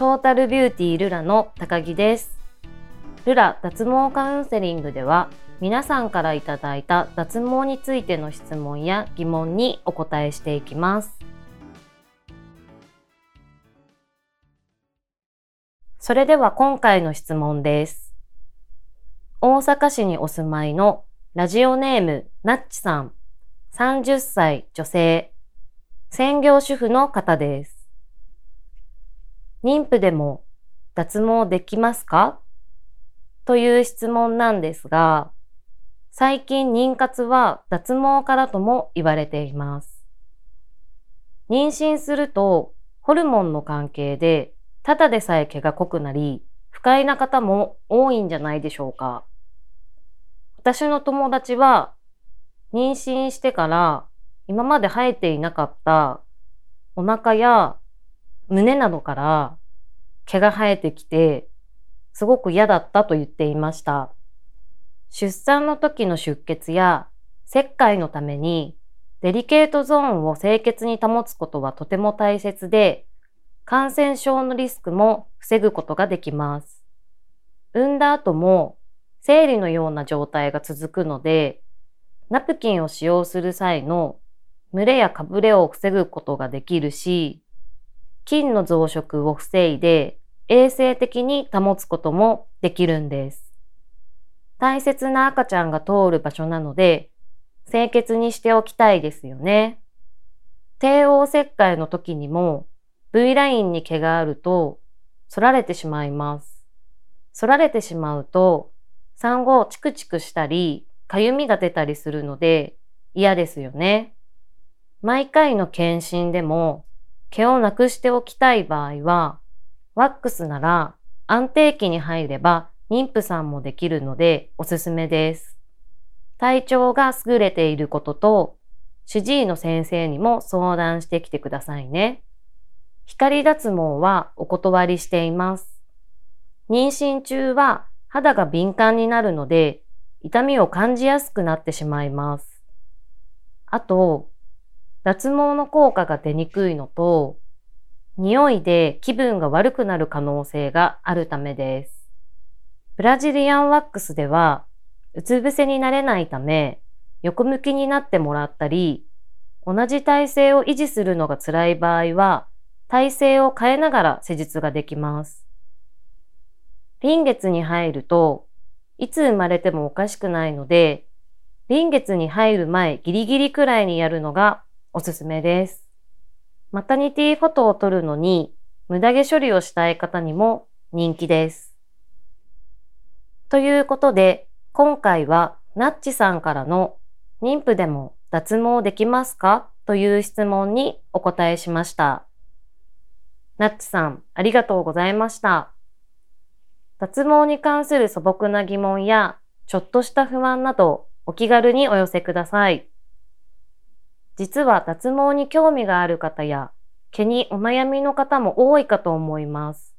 トータルビューティールラの高木です。ルラ脱毛カウンセリングでは皆さんからいただいた脱毛についての質問や疑問にお答えしていきます。それでは今回の質問です。大阪市にお住まいのラジオネームなっちさん、30歳女性、専業主婦の方です。妊婦でも脱毛できますか？という質問なんですが、最近妊活は脱毛からとも言われています。妊娠するとホルモンの関係でただでさえ毛が濃くなり不快な方も多いんじゃないでしょうか。私の友達は妊娠してから今まで生えていなかったお腹や胸などから毛が生えてきて、すごく嫌だったと言っていました。出産の時の出血や切開のためにデリケートゾーンを清潔に保つことはとても大切で、感染症のリスクも防ぐことができます。産んだ後も生理のような状態が続くので、ナプキンを使用する際の蒸れやかぶれを防ぐことができるし、菌の増殖を防いで衛生的に保つこともできるんです。大切な赤ちゃんが通る場所なので、清潔にしておきたいですよね。帝王切開の時にも V ラインに毛があると反られてしまいます。反られてしまうと産後チクチクしたり、かゆみが出たりするので嫌ですよね。毎回の検診でも毛をなくしておきたい場合は、ワックスなら安定期に入れば妊婦さんもできるのでおすすめです。体調が優れていることと、主治医の先生にも相談してきてくださいね。光脱毛はお断りしています。妊娠中は肌が敏感になるので、痛みを感じやすくなってしまいます。あと、脱毛の効果が出にくいのと、匂いで気分が悪くなる可能性があるためです。ブラジリアンワックスでは、うつ伏せになれないため、横向きになってもらったり、同じ体勢を維持するのが辛い場合は、体勢を変えながら施術ができます。臨月に入ると、いつ生まれてもおかしくないので、臨月に入る前ギリギリくらいにやるのがおすすめです。マタニティフォトを撮るのに無駄毛処理をしたい方にも人気です。ということで、今回はナッチさんからの妊婦でも脱毛できますか？という質問にお答えしました。ナッチさん、ありがとうございました。脱毛に関する素朴な疑問や、ちょっとした不安など、お気軽にお寄せください。実は脱毛に興味がある方や、毛にお悩みの方も多いかと思います。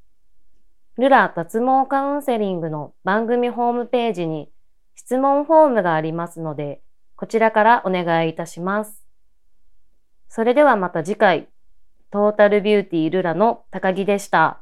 ルラ脱毛カウンセリングの番組ホームページに質問フォームがありますので、こちらからお願いいたします。それではまた次回、トータルビューティールラの高木でした。